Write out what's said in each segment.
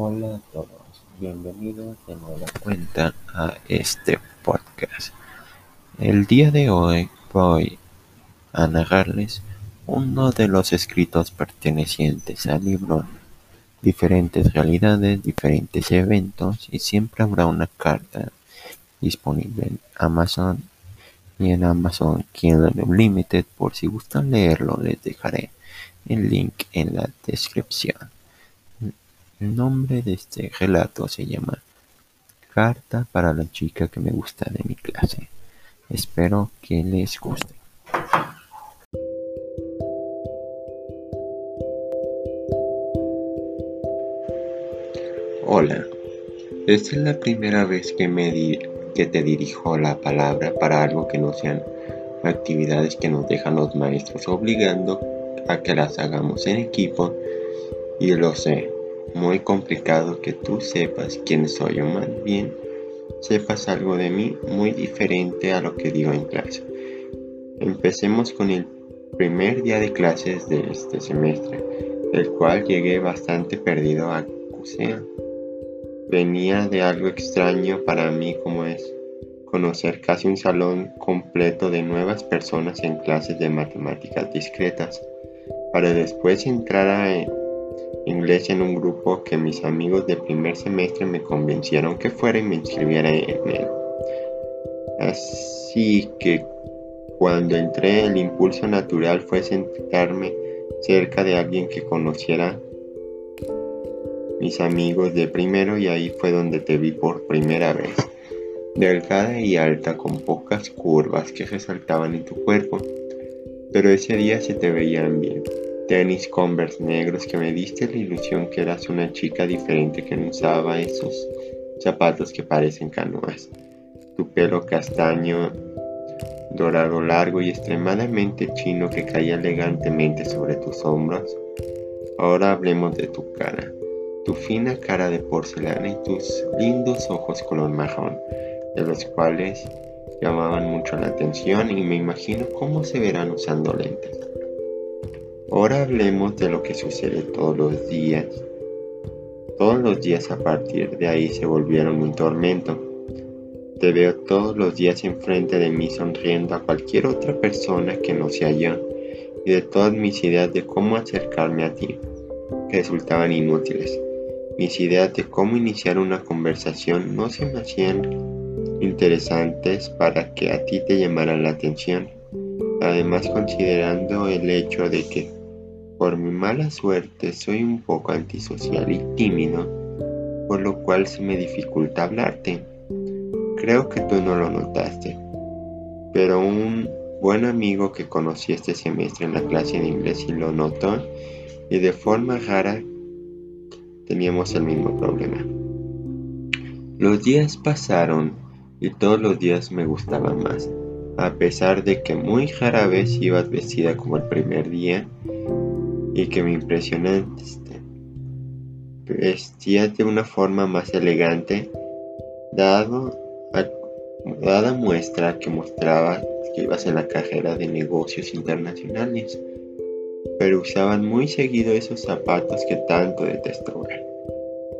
Hola a todos, bienvenidos de nueva cuenta a este podcast. El día de hoy voy a narrarles uno de los escritos pertenecientes al libro Diferentes realidades, diferentes eventos y siempre habrá una carta disponible en Amazon y en Amazon Kindle Unlimited por si gustan leerlo les dejaré el link en la descripción. El nombre de este relato se llama Carta para la chica que me gusta de mi clase. Espero que les guste. Hola, esta es la primera vez que, me que te dirijo la palabra para algo que no sean actividades que nos dejan los maestros obligando a que las hagamos en equipo y lo sé, muy complicado que tú sepas quién soy o más bien sepas algo de mí muy diferente a lo que digo en clase. Empecemos con el primer día de clases de este semestre, el cual llegué bastante perdido a CUSEA. Venía de algo extraño para mí como es conocer casi un salón completo de nuevas personas en clases de matemáticas discretas, para después entrar a inglés en un grupo que mis amigos de primer semestre me convencieron que fuera y me inscribiera en él. Así que cuando entré el impulso natural fue sentarme cerca de alguien que conociera mis amigos de primero y ahí fue donde te vi por primera vez. Delgada y alta con pocas curvas que resaltaban en tu cuerpo, pero ese día se te veían bien tenis Converse negros que me diste la ilusión que eras una chica diferente que no usaba esos zapatos que parecen canoas. Tu pelo castaño, dorado largo y extremadamente chino que caía elegantemente sobre tus hombros. Ahora hablemos de tu cara, tu fina cara de porcelana y tus lindos ojos color marrón, de los cuales llamaban mucho la atención y me imagino cómo se verán usando lentes. Ahora hablemos de lo que sucede todos los días. Todos los días a partir de ahí se volvieron un tormento. Te veo todos los días enfrente de mí sonriendo a cualquier otra persona que no sea yo y de todas mis ideas de cómo acercarme a ti resultaban inútiles. Mis ideas de cómo iniciar una conversación no se me hacían interesantes para que a ti te llamaran la atención. Además considerando el hecho de que por mi mala suerte soy un poco antisocial y tímido, por lo cual se me dificulta hablarte. Creo que tú no lo notaste, pero un buen amigo que conocí este semestre en la clase de inglés y lo notó y de forma rara teníamos el mismo problema. Los días pasaron y todos los días me gustaban más, a pesar de que muy rara vez ibas vestida como el primer día y que me impresionaste. Vestías de una forma más elegante, dado dada muestra que mostraba que ibas en la carrera de negocios internacionales, pero usaban muy seguido esos zapatos que tanto detesto ver.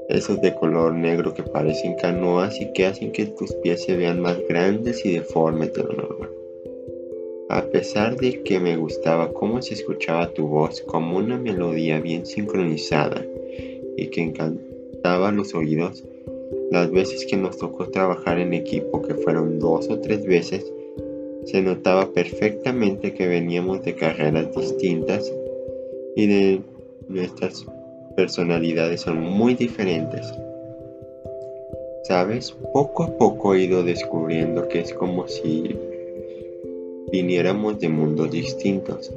Esos de color negro que parecen canoas y que hacen que tus pies se vean más grandes y deformes de lo normal. A pesar de que me gustaba cómo se escuchaba tu voz como una melodía bien sincronizada y que encantaba los oídos, las veces que nos tocó trabajar en equipo, que fueron dos o tres veces, se notaba perfectamente que veníamos de carreras distintas y de nuestras personalidades son muy diferentes. Sabes, poco a poco he ido descubriendo que es como si viniéramos de mundos distintos.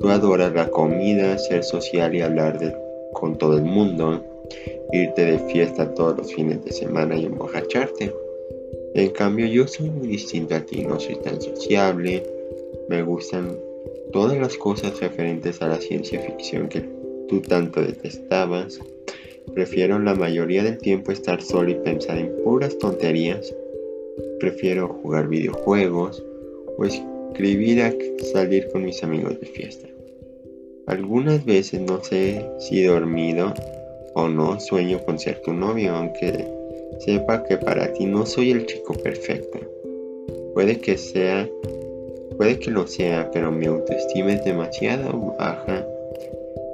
Tú adoras la comida, ser social y hablar con todo el mundo, irte de fiesta todos los fines de semana y emborracharte. En cambio yo soy muy distinto a ti, no soy tan sociable, me gustan todas las cosas referentes a la ciencia ficción que tú tanto detestabas. Prefiero la mayoría del tiempo estar solo y pensar en puras tonterías. Prefiero jugar videojuegos o escribir a salir con mis amigos de fiesta. Algunas veces no sé si dormido o no sueño con ser tu novio, aunque sepa que para ti no soy el chico perfecto. Puede que sea, puede que lo sea, pero mi autoestima es demasiado baja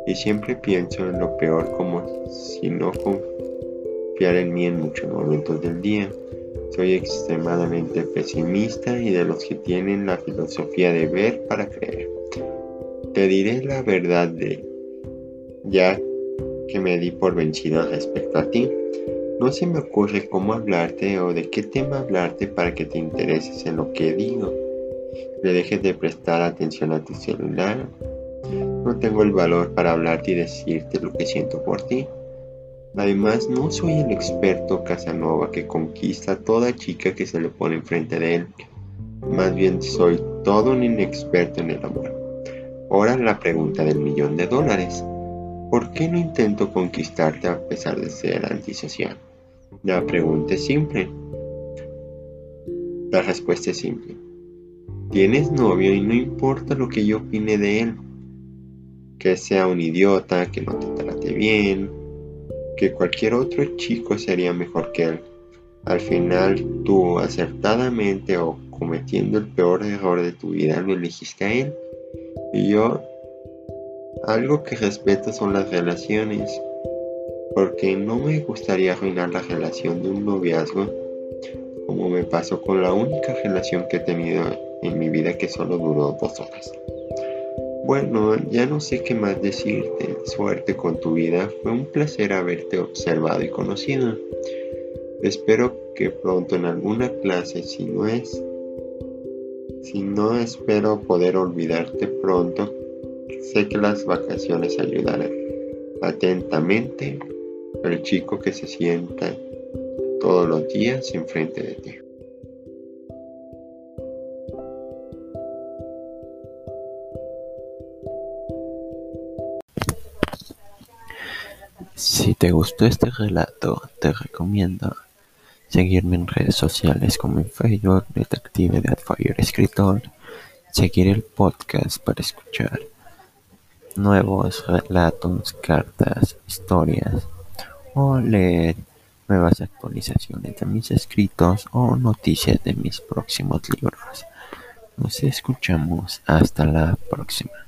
y siempre pienso en lo peor como si no confiara en mí en muchos momentos del día. Soy extremadamente pesimista y de los que tienen la filosofía de ver para creer. Te diré la verdad de ya que me di por vencido respecto a ti. No se me ocurre cómo hablarte o de qué tema hablarte para que te intereses en lo que digo. Le dejes de prestar atención a tu celular. No tengo el valor para hablarte y decirte lo que siento por ti. Además, no soy el experto Casanova que conquista a toda chica que se le pone enfrente de él. Más bien soy todo un inexperto en el amor. Ahora la pregunta del millón de dólares. ¿Por qué no intento conquistarte a pesar de ser antisocial? La pregunta es simple. La respuesta es simple. Tienes novio y no importa lo que yo opine de él. Que sea un idiota, que no te trate bien, que cualquier otro chico sería mejor que él. Al final tú acertadamente o cometiendo el peor error de tu vida lo elegiste a él. Y yo algo que respeto son las relaciones, porque no me gustaría arruinar la relación de un noviazgo como me pasó con la única relación que he tenido en mi vida que solo duró dos horas. Bueno, ya no sé qué más decirte. Suerte con tu vida. Fue un placer haberte observado y conocido. Espero que pronto en alguna clase, si no es, si no espero poder olvidarte pronto, Sé que las vacaciones ayudarán. Atentamente, el chico que se sienta todos los días enfrente de ti. Si te gustó este relato, te recomiendo seguirme en redes sociales como en Facebook, Detective de Fire Escritor, seguir el podcast para escuchar nuevos relatos, cartas, historias o leer nuevas actualizaciones de mis escritos o noticias de mis próximos libros. Nos escuchamos hasta la próxima.